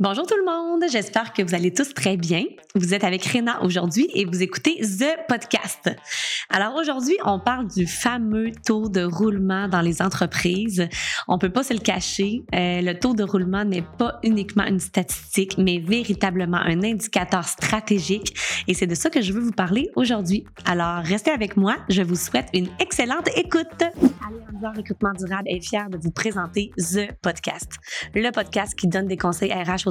Bonjour tout le monde, j'espère que vous allez tous très bien. Vous êtes avec Réna aujourd'hui et vous écoutez The Podcast. Alors aujourd'hui, on parle du fameux taux de roulement dans les entreprises. On peut pas se le cacher, euh, le taux de roulement n'est pas uniquement une statistique, mais véritablement un indicateur stratégique et c'est de ça que je veux vous parler aujourd'hui. Alors restez avec moi, je vous souhaite une excellente écoute. Allianz Recrutement Durable est fier de vous présenter The Podcast, le podcast qui donne des conseils RH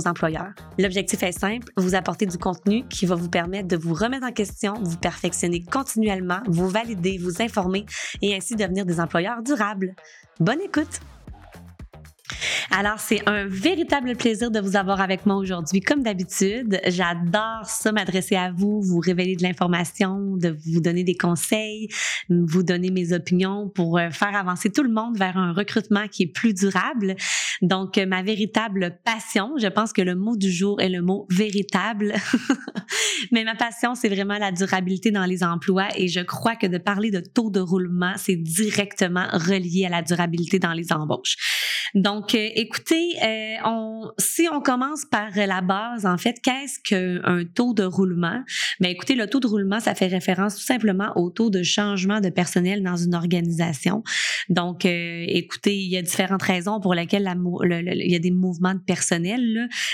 L'objectif est simple, vous apporter du contenu qui va vous permettre de vous remettre en question, vous perfectionner continuellement, vous valider, vous informer et ainsi devenir des employeurs durables. Bonne écoute! Alors, c'est un véritable plaisir de vous avoir avec moi aujourd'hui. Comme d'habitude, j'adore ça, m'adresser à vous, vous révéler de l'information, de vous donner des conseils, vous donner mes opinions pour euh, faire avancer tout le monde vers un recrutement qui est plus durable. Donc, ma véritable passion, je pense que le mot du jour est le mot véritable. Mais ma passion, c'est vraiment la durabilité dans les emplois et je crois que de parler de taux de roulement, c'est directement relié à la durabilité dans les embauches. Donc, euh, écoutez, euh, on, si on commence par la base, en fait, qu'est-ce qu'un taux de roulement? Ben, écoutez, le taux de roulement, ça fait référence tout simplement au taux de changement de personnel dans une organisation. Donc, euh, écoutez, il y a différentes raisons pour lesquelles il y a des mouvements de personnel.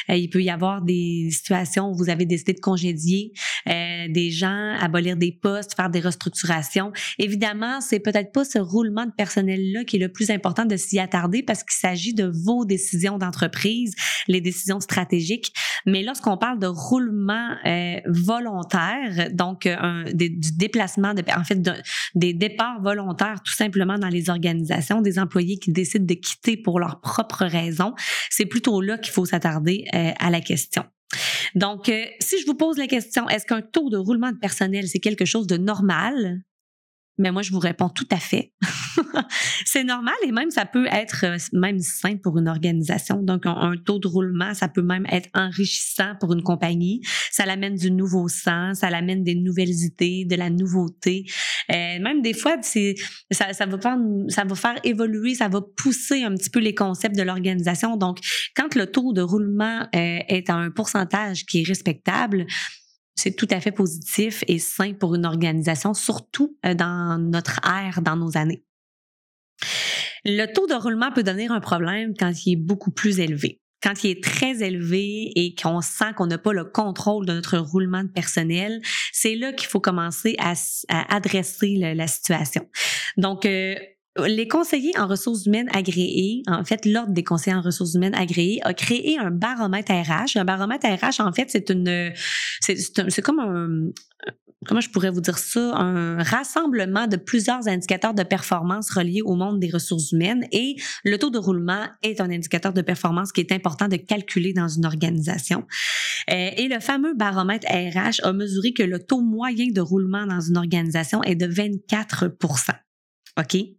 Là. il peut y avoir des situations où vous avez décidé de congédier des gens, abolir des postes, faire des restructurations. Évidemment, c'est peut-être pas ce roulement de personnel-là qui est le plus important de s'y attarder parce qu'il s'agit de vos décisions d'entreprise, les décisions stratégiques. Mais lorsqu'on parle de roulement euh, volontaire, donc euh, un, du déplacement, en fait, des départs volontaires tout simplement dans les organisations, des employés qui décident de quitter pour leurs propres raisons, c'est plutôt là qu'il faut s'attarder euh, à la question. Donc, si je vous pose la question, est-ce qu'un taux de roulement de personnel, c'est quelque chose de normal? Mais moi, je vous réponds tout à fait. c'est normal et même ça peut être euh, même sain pour une organisation. Donc, un, taux de roulement, ça peut même être enrichissant pour une compagnie. Ça l'amène du nouveau sens, ça l'amène des nouvelles idées, de la nouveauté. Euh, même des fois, c'est ça, ça, va faire, ça va faire évoluer, ça va pousser un petit peu les concepts de l'organisation. Donc, quand le taux de roulement euh, est à un pourcentage qui est respectable, c'est tout à fait positif et sain pour une organisation, surtout euh, dans notre ère, dans nos années. Le taux de roulement peut devenir un problème quand il est beaucoup plus élevé. Quand il est très élevé et qu'on sent qu'on n'a pas le contrôle de notre roulement de personnel, c'est là qu'il faut commencer à, adresser la, situation. Donc, euh, les conseillers en ressources humaines agréés, en fait, l'Ordre des conseillers en ressources humaines agréés a créé un baromètre RH. Un baromètre RH, en fait, c'est une, c'est comme un, comment je pourrais vous dire ça, un rassemblement de plusieurs indicateurs de performance reliés au monde des ressources humaines et le taux de roulement est un indicateur de performance qui est important de calculer dans une organisation. Euh, et le fameux baromètre RH a mesuré que le taux moyen de roulement dans une organisation est de 24% OK?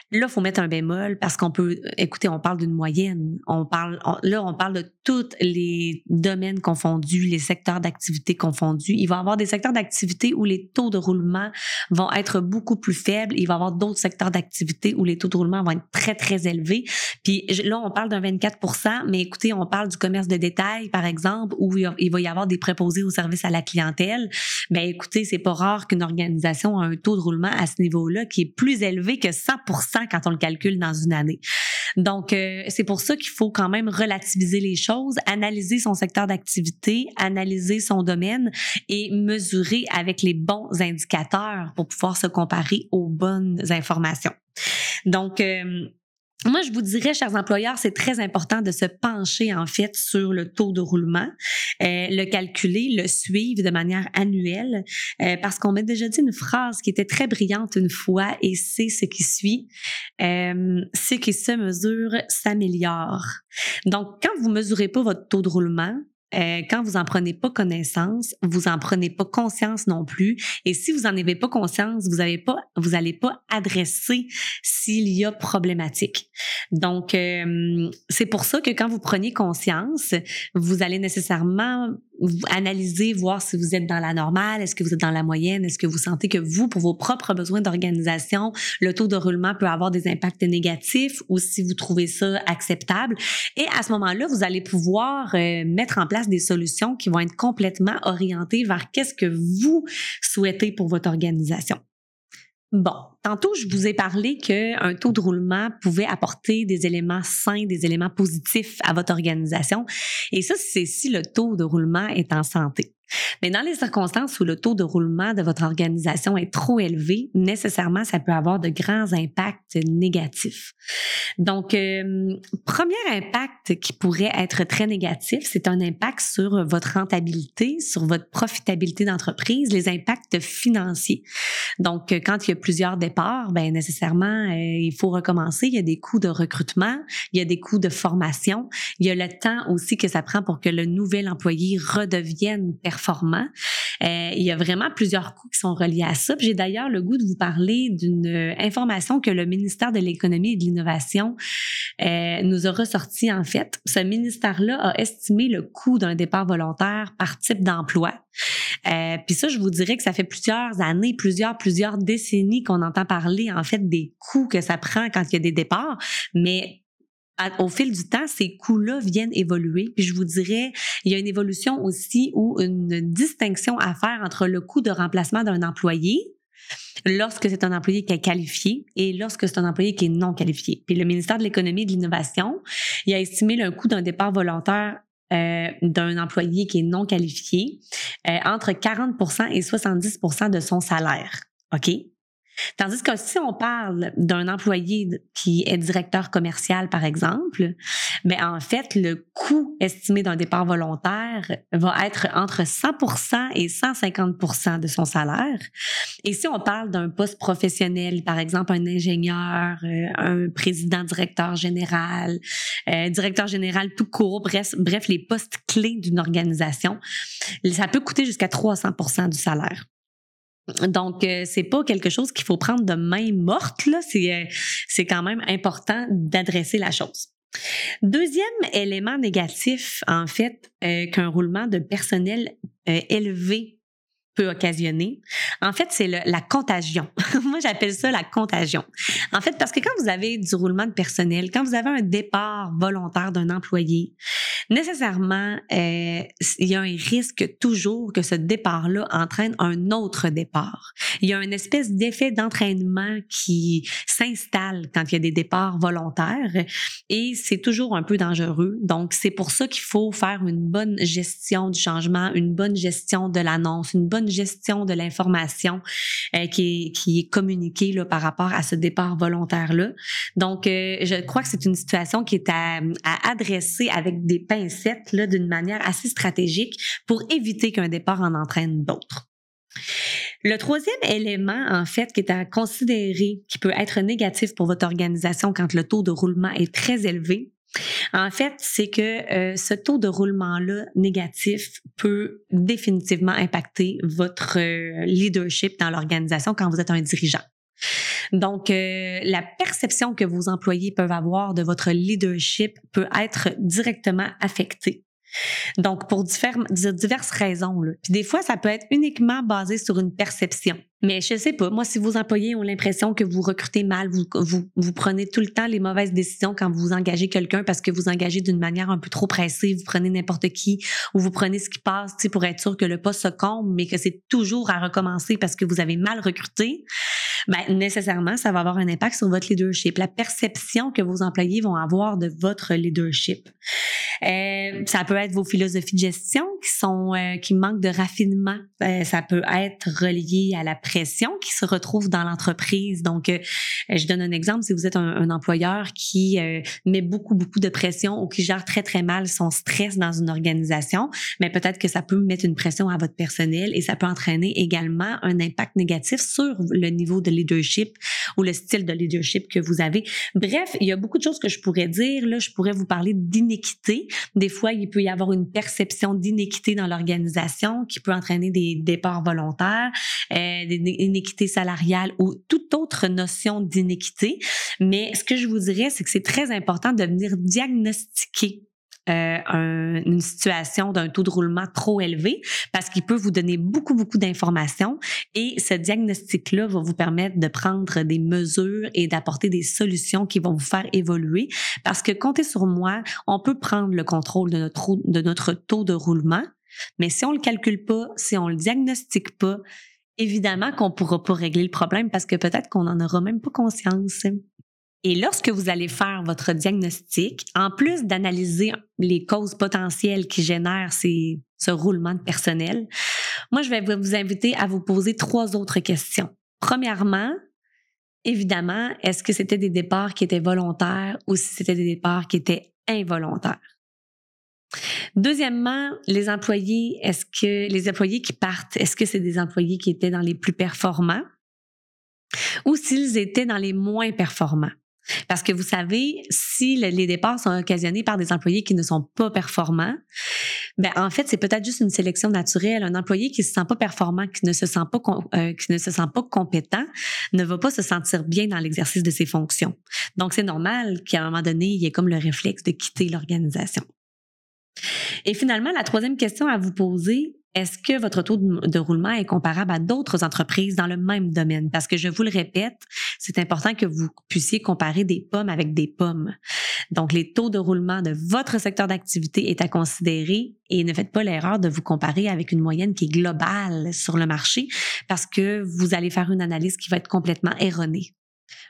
Là, faut mettre un bémol parce qu'on peut, écoutez, on parle d'une moyenne. On parle, là, on parle de tous les domaines confondus, les secteurs d'activité confondus. Il va y avoir des secteurs d'activité où les taux de roulement vont être beaucoup plus faibles. Il va y avoir d'autres secteurs d'activité où les taux de roulement vont être très, très élevés. Puis là, on parle d'un 24% mais écoutez, on parle du commerce de détail, par exemple, où il va y avoir des préposés au service à la clientèle. Ben écoutez, c'est pas rare qu'une organisation a un taux de roulement à ce niveau-là qui est plus élevé que 100 quand on le calcule dans une année. Donc, euh, c'est pour ça qu'il faut quand même relativiser les choses, analyser son secteur d'activité, analyser son domaine et mesurer avec les bons indicateurs pour pouvoir se comparer aux bonnes informations. Donc, euh, moi, je vous dirais, chers employeurs, c'est très important de se pencher en fait sur le taux de roulement, euh, le calculer, le suivre de manière annuelle, euh, parce qu'on m'a déjà dit une phrase qui était très brillante une fois, et c'est ce qui suit euh, ce qui se mesure s'améliore. Donc, quand vous mesurez pas votre taux de roulement, euh, quand vous en prenez pas connaissance, vous en prenez pas conscience non plus. Et si vous en avez pas conscience, vous avez pas, vous allez pas adresser s'il y a problématique. Donc, euh, c'est pour ça que quand vous prenez conscience, vous allez nécessairement analyser, voir si vous êtes dans la normale, est-ce que vous êtes dans la moyenne, est-ce que vous sentez que vous, pour vos propres besoins d'organisation, le taux de roulement peut avoir des impacts négatifs ou si vous trouvez ça acceptable. Et à ce moment-là, vous allez pouvoir euh, mettre en place des solutions qui vont être complètement orientées vers qu'est-ce que vous souhaitez pour votre organisation. Bon, tantôt, je vous ai parlé qu'un taux de roulement pouvait apporter des éléments sains, des éléments positifs à votre organisation. Et ça, c'est si le taux de roulement est en santé. Mais dans les circonstances où le taux de roulement de votre organisation est trop élevé, nécessairement, ça peut avoir de grands impacts négatifs. Donc, euh, premier impact qui pourrait être très négatif, c'est un impact sur votre rentabilité, sur votre profitabilité d'entreprise, les impacts financiers. Donc, quand il y a plusieurs départs, ben nécessairement, euh, il faut recommencer. Il y a des coûts de recrutement, il y a des coûts de formation, il y a le temps aussi que ça prend pour que le nouvel employé redevienne performant Euh, il y a vraiment plusieurs coûts qui sont reliés à ça. J'ai d'ailleurs le goût de vous parler d'une euh, information que le ministère de l'Économie et de l'Innovation euh, nous a ressorti en fait. Ce ministère-là a estimé le coût d'un départ volontaire par type d'emploi. Puis ça, je vous dirais que ça fait plusieurs années, plusieurs, plusieurs décennies qu'on entend parler en fait des coûts que ça prend quand il y a des départs, mais au fil du temps, ces coûts-là viennent évoluer. Puis je vous dirais, il y a une évolution aussi ou une distinction à faire entre le coût de remplacement d'un employé lorsque c'est un employé qui est qualifié et lorsque c'est un employé qui est non qualifié. Puis le ministère de l'Économie et de l'Innovation, il a estimé le coût d'un départ volontaire euh, d'un employé qui est non qualifié euh, entre 40% et 70% de son salaire. OK? Tandis que si on parle d'un employé qui est directeur commercial, par exemple, mais ben, en fait, le coût estimé d'un départ volontaire va être entre 100% et 150% de son salaire. Et si on parle d'un poste professionnel, par exemple un ingénieur, euh, un président directeur général, euh, directeur général tout court, bref, bref les postes clés d'une organisation, ça peut coûter jusqu'à 300 du salaire. Donc, euh, c'est pas quelque chose qu'il faut prendre de main morte, là. C'est, euh, c'est quand même important d'adresser la chose. Deuxième élément négatif, en fait, euh, qu'un roulement de personnel élevé peut occasionner. En fait, c'est la contagion. Moi, j'appelle ça la contagion. En fait, parce que quand vous avez du roulement de personnel, quand vous avez un départ volontaire d'un employé, nécessairement, euh, il y a un risque toujours que ce départ-là entraîne un autre départ. Il y a une espèce d'effet d'entraînement qui s'installe quand il y a des départs volontaires et c'est toujours un peu dangereux. Donc, c'est pour ça qu'il faut faire une bonne gestion du changement, une bonne gestion de l'annonce, une bonne gestion de l'information euh, qui, est, communiquée par rapport à ce départ volontaire-là. Donc, euh, je crois que c'est une situation qui est à, à adresser avec des d'une manière assez stratégique pour éviter qu'un départ en entraîne d'autres. Le troisième élément, en fait, qui est à considérer, qui peut être négatif pour votre organisation quand le taux de roulement est très élevé, en fait, c'est que euh, ce taux de roulement-là négatif peut définitivement impacter votre euh, leadership dans l'organisation quand vous êtes un dirigeant. Donc, euh, la perception que vos employés peuvent avoir de votre leadership peut être directement affectée. Donc, pour diverses raisons. Là. Puis des fois, ça peut être uniquement basé sur une perception. Mais je sais pas, moi, si vos employés ont l'impression que vous recrutez mal, vous, vous, vous, prenez tout le temps les mauvaises décisions quand vous engagez quelqu'un parce que vous engagez d'une manière un peu trop pressée, vous prenez n'importe qui ou vous prenez ce qui passe pour être sûr que le poste se comble, mais que c'est toujours à recommencer parce que vous avez mal recruté, ben, nécessairement, ça va avoir un impact sur votre leadership, la perception que vos employés vont avoir de votre leadership. Euh, ça peut être vos philosophies de gestion qui sont euh, qui manquent de raffinement. Euh, ça peut être relié à la qui se retrouve dans l'entreprise. Donc, euh, je donne un exemple. Si vous êtes un, un employeur qui euh, met beaucoup beaucoup de pression ou qui gère très très mal son stress dans une organisation, mais peut-être que ça peut mettre une pression à votre personnel et ça peut entraîner également un impact négatif sur le niveau de leadership ou le style de leadership que vous avez. Bref, il y a beaucoup de choses que je pourrais dire. Là, je pourrais vous parler d'inéquité. Des fois, il peut y avoir une perception d'inéquité dans l'organisation qui peut entraîner des départs volontaires, euh, des inéquités salariales ou toute autre notion d'inéquité. Mais ce que je vous dirais, c'est que c'est très important de venir diagnostiquer euh, une situation d'un taux de roulement trop élevé parce qu'il peut vous donner beaucoup, beaucoup d'informations et ce diagnostic-là va vous permettre de prendre des mesures et d'apporter des solutions qui vont vous faire évoluer parce que comptez sur moi, on peut prendre le contrôle de notre, de notre taux de roulement, mais si on le calcule pas, si on le diagnostique pas, évidemment qu'on pourra pas régler le problème parce que peut-être qu'on n'en aura même pas conscience. Et lorsque vous allez faire votre diagnostic, en plus d'analyser les causes potentielles qui génèrent ce roulement de personnel, moi, je vais vous inviter à vous poser trois autres questions. Premièrement, évidemment, est-ce que c'était des départs qui étaient volontaires ou si c'était des départs qui étaient involontaires? Deuxièmement, les employés, est-ce que les employés qui partent, est-ce que c'est des employés qui étaient dans les plus performants ou s'ils étaient dans les moins performants? Parce que vous savez, si les départs sont occasionnés par des employés qui ne sont pas performants, ben en fait, c'est peut-être juste une sélection naturelle. Un employé qui se sent pas performant, qui ne se sent pas euh, qui ne se sent pas compétent, ne va pas se sentir bien dans l'exercice de ses fonctions. Donc c'est normal qu'à un moment donné, il y ait comme le réflexe de quitter l'organisation. Et finalement, la troisième question à vous poser, est-ce que votre taux de, roulement est comparable à d'autres entreprises dans le même domaine? Parce que je vous le répète, c'est important que vous puissiez comparer des pommes avec des pommes. Donc, les taux de roulement de votre secteur d'activité est à considérer et ne faites pas l'erreur de vous comparer avec une moyenne qui est globale sur le marché parce que vous allez faire une analyse qui va être complètement erronée.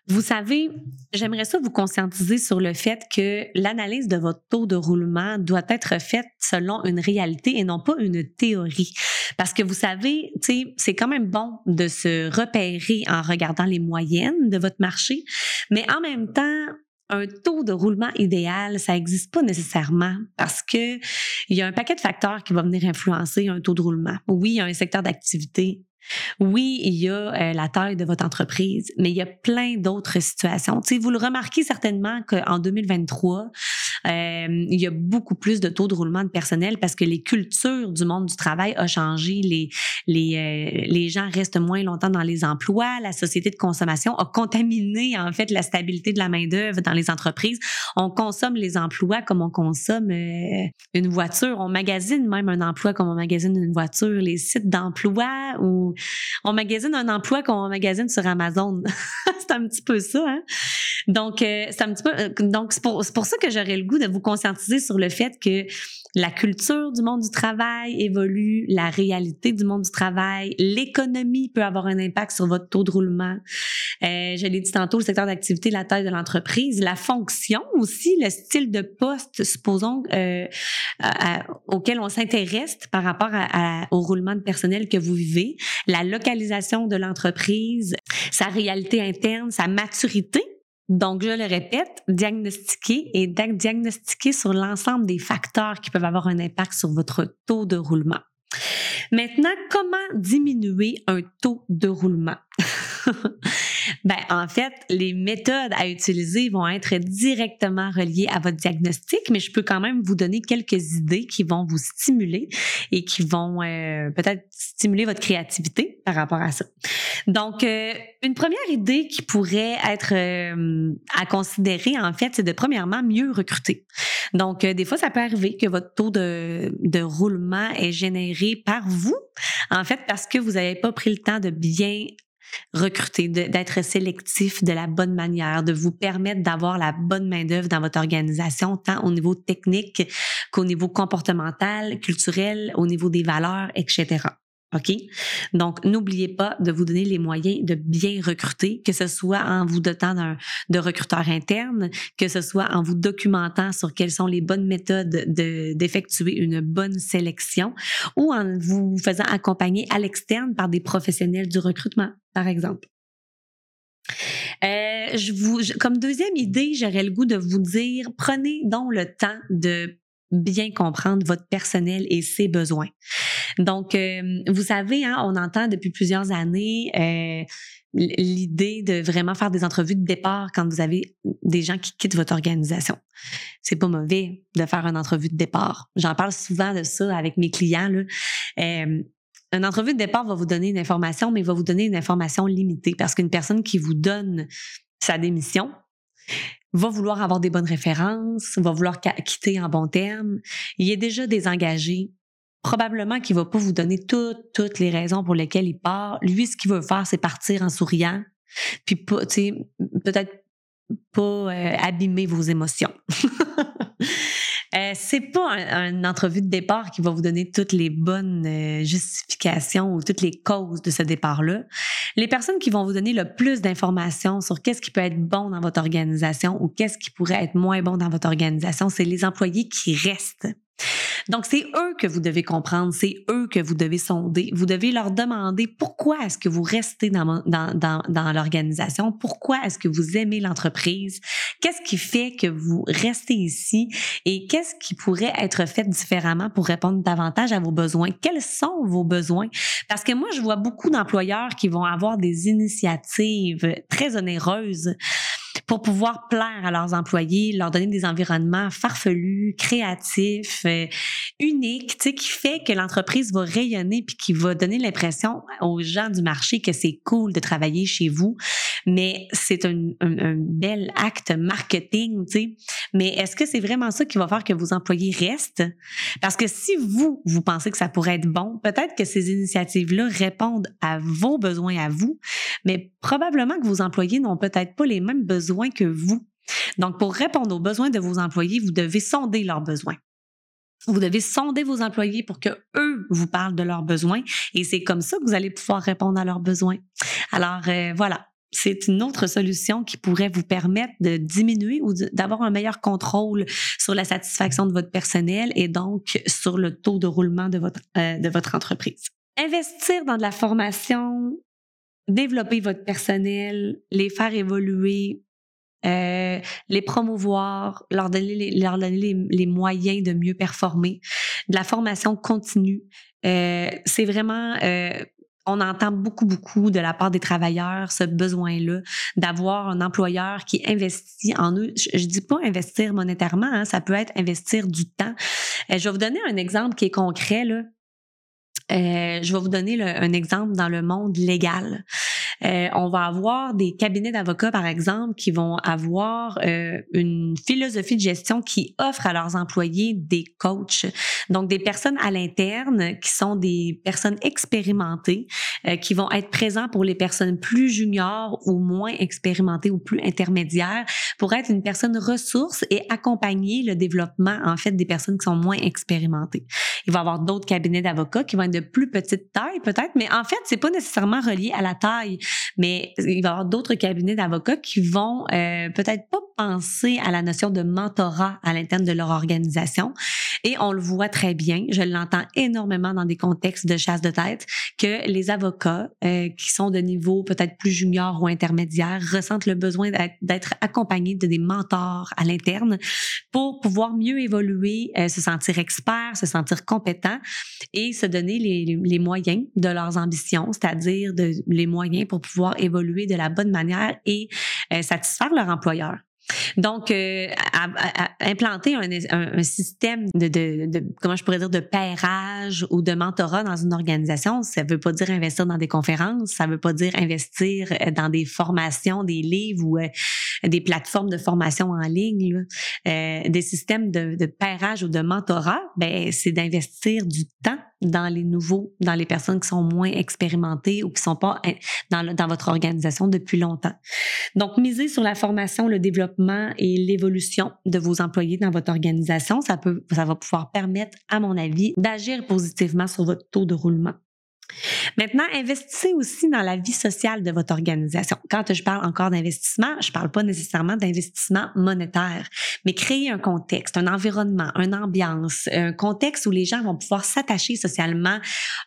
Vous savez, j'aimerais ça vous conscientiser sur le fait que l'analyse de votre taux de roulement doit être faite selon une réalité et non pas une théorie. Parce que vous savez, c'est quand même bon de se repérer en regardant les moyennes de votre marché, mais en même temps, un taux de roulement idéal, ça n'existe pas nécessairement parce que il y a un paquet de facteurs qui vont venir influencer un taux de roulement. Oui, il y a un secteur d'activité oui, il y a euh, la taille de votre entreprise, mais il y a plein d'autres situations. Tu vous le remarquez certainement qu'en 2023, euh, il y a beaucoup plus de taux de roulement de personnel parce que les cultures du monde du travail ont changé. Les, les, euh, les gens restent moins longtemps dans les emplois. La société de consommation a contaminé en fait la stabilité de la main d'œuvre dans les entreprises. On consomme les emplois comme on consomme une voiture. On magasine même un emploi comme on magasine une voiture. Les sites d'emploi ou on magasine un emploi qu'on magasine sur Amazon. c'est un petit peu ça. Hein? Donc, euh, c'est un petit peu. Euh, donc, c'est pour, pour, ça que j'aurais le goût de vous conscientiser sur le fait que la culture du monde du travail évolue, la réalité du monde du travail, l'économie peut avoir un impact sur votre taux de roulement. Euh, je l'ai dit tantôt, le secteur d'activité, la taille de l'entreprise, la fonction aussi, le style de poste, supposons, euh, auquel on s'intéresse par rapport au roulement de personnel que vous vivez, la localisation de l'entreprise, sa réalité interne, sa maturité donc, je le répète, diagnostiquer et diagnostiquer sur l'ensemble des facteurs qui peuvent avoir un impact sur votre taux de roulement. Maintenant, comment diminuer un taux de roulement? ben, en fait, les méthodes à utiliser vont être directement reliées à votre diagnostic, mais je peux quand même vous donner quelques idées qui vont vous stimuler et qui vont euh, peut-être stimuler votre créativité par rapport à ça. Donc, euh, une première idée qui pourrait être euh, à considérer, en fait, c'est de premièrement mieux recruter. Donc, des fois, ça peut arriver que votre taux de, de roulement est généré par vous, en fait, parce que vous n'avez pas pris le temps de bien recruter, d'être sélectif de la bonne manière, de vous permettre d'avoir la bonne main-d'œuvre dans votre organisation, tant au niveau technique qu'au niveau comportemental, culturel, au niveau des valeurs, etc. OK? Donc, n'oubliez pas de vous donner les moyens de bien recruter, que ce soit en vous dotant d'un de recruteurs internes, que ce soit en vous documentant sur quelles sont les bonnes méthodes d'effectuer une bonne sélection ou en vous faisant accompagner à l'externe par des professionnels du recrutement, par exemple. Euh, je vous, comme deuxième idée, j'aurais le goût de vous dire, prenez donc le temps de bien comprendre votre personnel et ses besoins. Donc, euh, vous savez, hein, on entend depuis plusieurs années euh, l'idée de vraiment faire des entrevues de départ quand vous avez des gens qui quittent votre organisation. C'est pas mauvais de faire une entrevue de départ. J'en parle souvent de ça avec mes clients. Euh, une entrevue de départ va vous donner une information, mais va vous donner une information limitée parce qu'une personne qui vous donne sa démission, va vouloir avoir des bonnes références, va vouloir quitter en bon terme. Il est déjà désengagé. Probablement qu'il va pas vous donner toutes, toutes les raisons pour lesquelles il part. Lui, ce qu'il veut faire, c'est partir en souriant. Puis, peut-être pas euh, abîmer vos émotions. Euh, c'est pas une entrevue de départ qui va vous donner toutes les bonnes euh, justifications ou toutes les causes de ce départ-là. Les personnes qui vont vous donner le plus d'informations sur qu'est-ce qui peut être bon dans votre organisation ou qu'est-ce qui pourrait être moins bon dans votre organisation, c'est les employés qui restent. Donc, c'est eux que vous devez comprendre, c'est eux que vous devez sonder. Vous devez leur demander pourquoi est-ce que vous restez dans, dans, l'organisation, pourquoi est-ce que vous aimez l'entreprise, qu'est-ce qui fait que vous restez ici? Et qu'est-ce qui pourrait être fait différemment pour répondre davantage à vos besoins? Quels sont vos besoins? Parce que moi, je vois beaucoup d'employeurs qui vont avoir des initiatives très onéreuses pour pouvoir plaire à leurs employés, leur donner des environnements farfelus, créatifs, euh, uniques, tu sais, qui fait que l'entreprise va rayonner puis qui va donner l'impression aux gens du marché que c'est cool de travailler chez vous. Mais c'est un, un, bel acte marketing, tu sais. Mais est-ce que c'est vraiment ça qui va faire que vos employés restent? Parce que si vous, vous pensez que ça pourrait être bon, peut-être que ces initiatives-là répondent à vos besoins à vous, mais probablement que vos employés n'ont peut-être pas les mêmes besoins que vous. Donc, pour répondre aux besoins de vos employés, vous devez sonder leurs besoins. Vous devez sonder vos employés pour que eux vous parlent de leurs besoins et c'est comme ça que vous allez pouvoir répondre à leurs besoins. Alors euh, voilà, c'est une autre solution qui pourrait vous permettre de diminuer ou d'avoir un meilleur contrôle sur la satisfaction de votre personnel et donc sur le taux de roulement de votre, euh, de votre entreprise. Investir dans de la formation, développer votre personnel, les faire évoluer, euh, les promouvoir, leur donner, les, leur donner les, moyens de mieux performer, de la formation continue. Euh, c'est vraiment, euh, on entend beaucoup, beaucoup de la part des travailleurs ce besoin-là d'avoir un employeur qui investit en eux. Je, ne dis pas investir monétairement, hein, ça peut être investir du temps. je vais vous donner un exemple qui est concret. Là. Je vais vous donner un exemple dans le monde légal. Euh, on va avoir des cabinets d'avocats, par exemple, qui vont avoir euh, une philosophie de gestion qui offre à leurs employés des coachs. Donc, des personnes à l'interne qui sont des personnes expérimentées, euh, qui vont être présents pour les personnes plus juniors ou moins expérimentées ou plus intermédiaires pour être une personne ressource et accompagner le développement, en fait, des personnes qui sont moins expérimentées. Il va y avoir d'autres cabinets d'avocats qui vont être de plus petite taille, peut-être, mais en fait, c'est pas nécessairement relié à la taille mais il va y avoir d'autres cabinets d'avocats qui vont euh, peut-être pas à la notion de mentorat à l'interne de leur organisation. Et on le voit très bien, je l'entends énormément dans des contextes de chasse de tête, que les avocats euh, qui sont de niveau peut-être plus junior ou intermédiaire ressentent le besoin d'être accompagnés de des mentors à l'interne pour pouvoir mieux évoluer, euh, se sentir expert, se sentir compétent et se donner les, les moyens de leurs ambitions, c'est-à-dire les moyens pour pouvoir évoluer de la bonne manière et euh, satisfaire leur employeur. Donc, euh, implanter un, système de, de, comment je pourrais dire, de pairage ou de mentorat dans une organisation, ça veut pas dire investir dans des conférences, ça veut pas dire investir euh, dans des formations, des livres ou des plateformes de formation en ligne. des systèmes de, de pairage ou de mentorat, ben, c'est d'investir du temps dans les nouveaux, dans les personnes qui sont moins expérimentées ou qui sont pas dans, votre organisation depuis longtemps. Donc, misez sur la formation, le développement et l'évolution de vos employés dans votre organisation. Ça peut, ça va pouvoir permettre, à mon avis, d'agir positivement sur votre taux de roulement. Maintenant, investissez aussi dans la vie sociale de votre organisation. Quand je parle encore d'investissement, je parle pas nécessairement d'investissement monétaire, mais créer un contexte, un environnement, une ambiance, un contexte où les gens vont pouvoir s'attacher socialement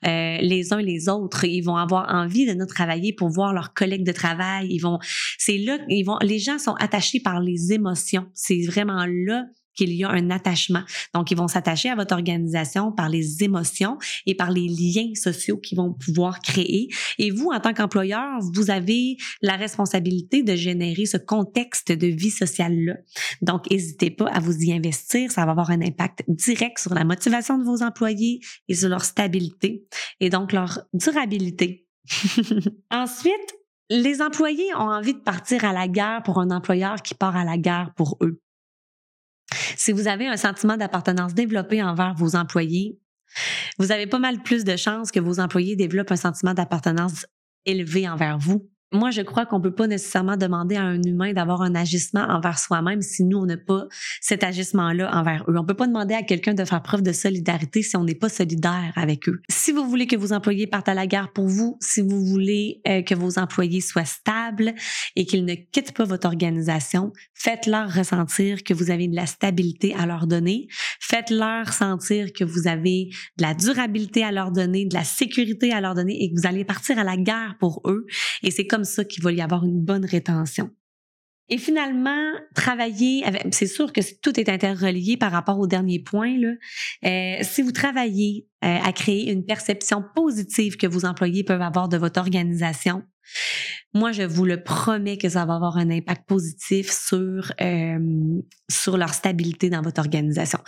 euh, les uns les autres. Ils vont avoir envie de nous travailler pour voir leurs collègues de travail. Ils vont, c'est là, ils vont, les gens sont attachés par les émotions. C'est vraiment là qu'il y a un attachement. Donc, ils vont s'attacher à votre organisation par les émotions et par les liens sociaux qu'ils vont pouvoir créer. Et vous, en tant qu'employeur, vous avez la responsabilité de générer ce contexte de vie sociale-là. Donc, n'hésitez pas à vous y investir. Ça va avoir un impact direct sur la motivation de vos employés et sur leur stabilité et donc leur durabilité. Ensuite, Les employés ont envie de partir à la guerre pour un employeur qui part à la guerre pour eux. Si vous avez un sentiment d'appartenance développé envers vos employés, vous avez pas mal plus de chances que vos employés développent un sentiment d'appartenance élevé envers vous moi, je crois qu'on peut pas nécessairement demander à un humain d'avoir un agissement envers soi-même si nous, on n'a pas cet agissement-là envers eux. On peut pas demander à quelqu'un de faire preuve de solidarité si on n'est pas solidaire avec eux. Si vous voulez que vos employés partent à la guerre pour vous, si vous voulez euh, que vos employés soient stables et qu'ils ne quittent pas votre organisation, faites-leur ressentir que vous avez de la stabilité à leur donner. Faites-leur sentir que vous avez de la durabilité à leur donner, de la sécurité à leur donner et que vous allez partir à la guerre pour eux. Et c'est comme ça qu'il va y avoir une bonne rétention. Et finalement, travailler c'est sûr que tout est interrelié par rapport au dernier point. Euh, si vous travaillez euh, à créer une perception positive que vos employés peuvent avoir de votre organisation, moi, je vous le promets que ça va avoir un impact positif sur, euh, sur leur stabilité dans votre organisation.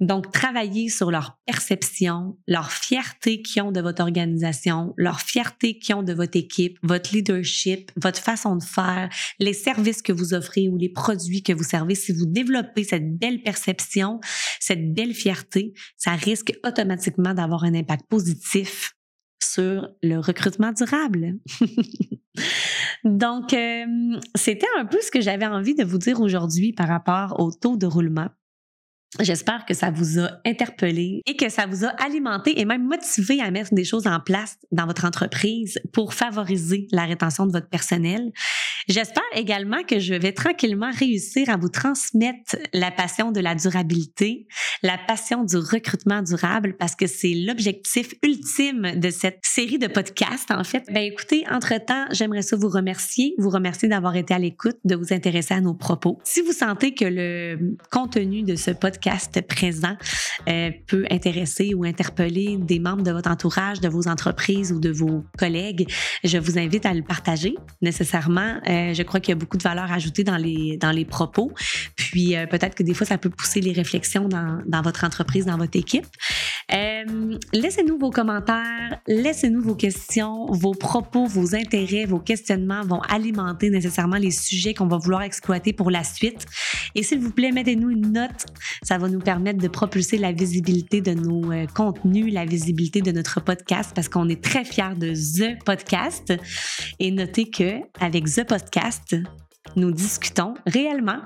Donc, travaillez sur leur perception, leur fierté qu'ils ont de votre organisation, leur fierté qu'ils ont de votre équipe, votre leadership, votre façon de faire, les services que vous offrez ou les produits que vous servez. Si vous développez cette belle perception, cette belle fierté, ça risque automatiquement d'avoir un impact positif sur le recrutement durable. Donc, euh, c'était un peu ce que j'avais envie de vous dire aujourd'hui par rapport au taux de roulement. J'espère que ça vous a interpellé et que ça vous a alimenté et même motivé à mettre des choses en place dans votre entreprise pour favoriser la rétention de votre personnel. J'espère également que je vais tranquillement réussir à vous transmettre la passion de la durabilité, la passion du recrutement durable parce que c'est l'objectif ultime de cette série de podcasts en fait. Ben écoutez, entre-temps, j'aimerais ça vous remercier, vous remercier d'avoir été à l'écoute, de vous intéresser à nos propos. Si vous sentez que le contenu de ce podcast présent euh, peut intéresser ou interpeller des membres de votre entourage, de vos entreprises ou de vos collègues, je vous invite à le partager nécessairement. Euh, je crois qu'il y a beaucoup de valeur ajoutée dans les, dans les propos. Puis euh, peut-être que des fois, ça peut pousser les réflexions dans, dans votre entreprise, dans votre équipe. laissez-nous vos commentaires, laissez-nous vos questions, vos propos, vos intérêts, vos questionnements vont alimenter nécessairement les sujets qu'on va vouloir exploiter pour la suite. Et s'il vous plaît, mettez-nous une note. Ça va nous permettre de propulser la visibilité de nos euh, contenus, la visibilité de notre podcast parce qu'on est très fiers de The Podcast. Et notez que avec The Podcast, nous discutons réellement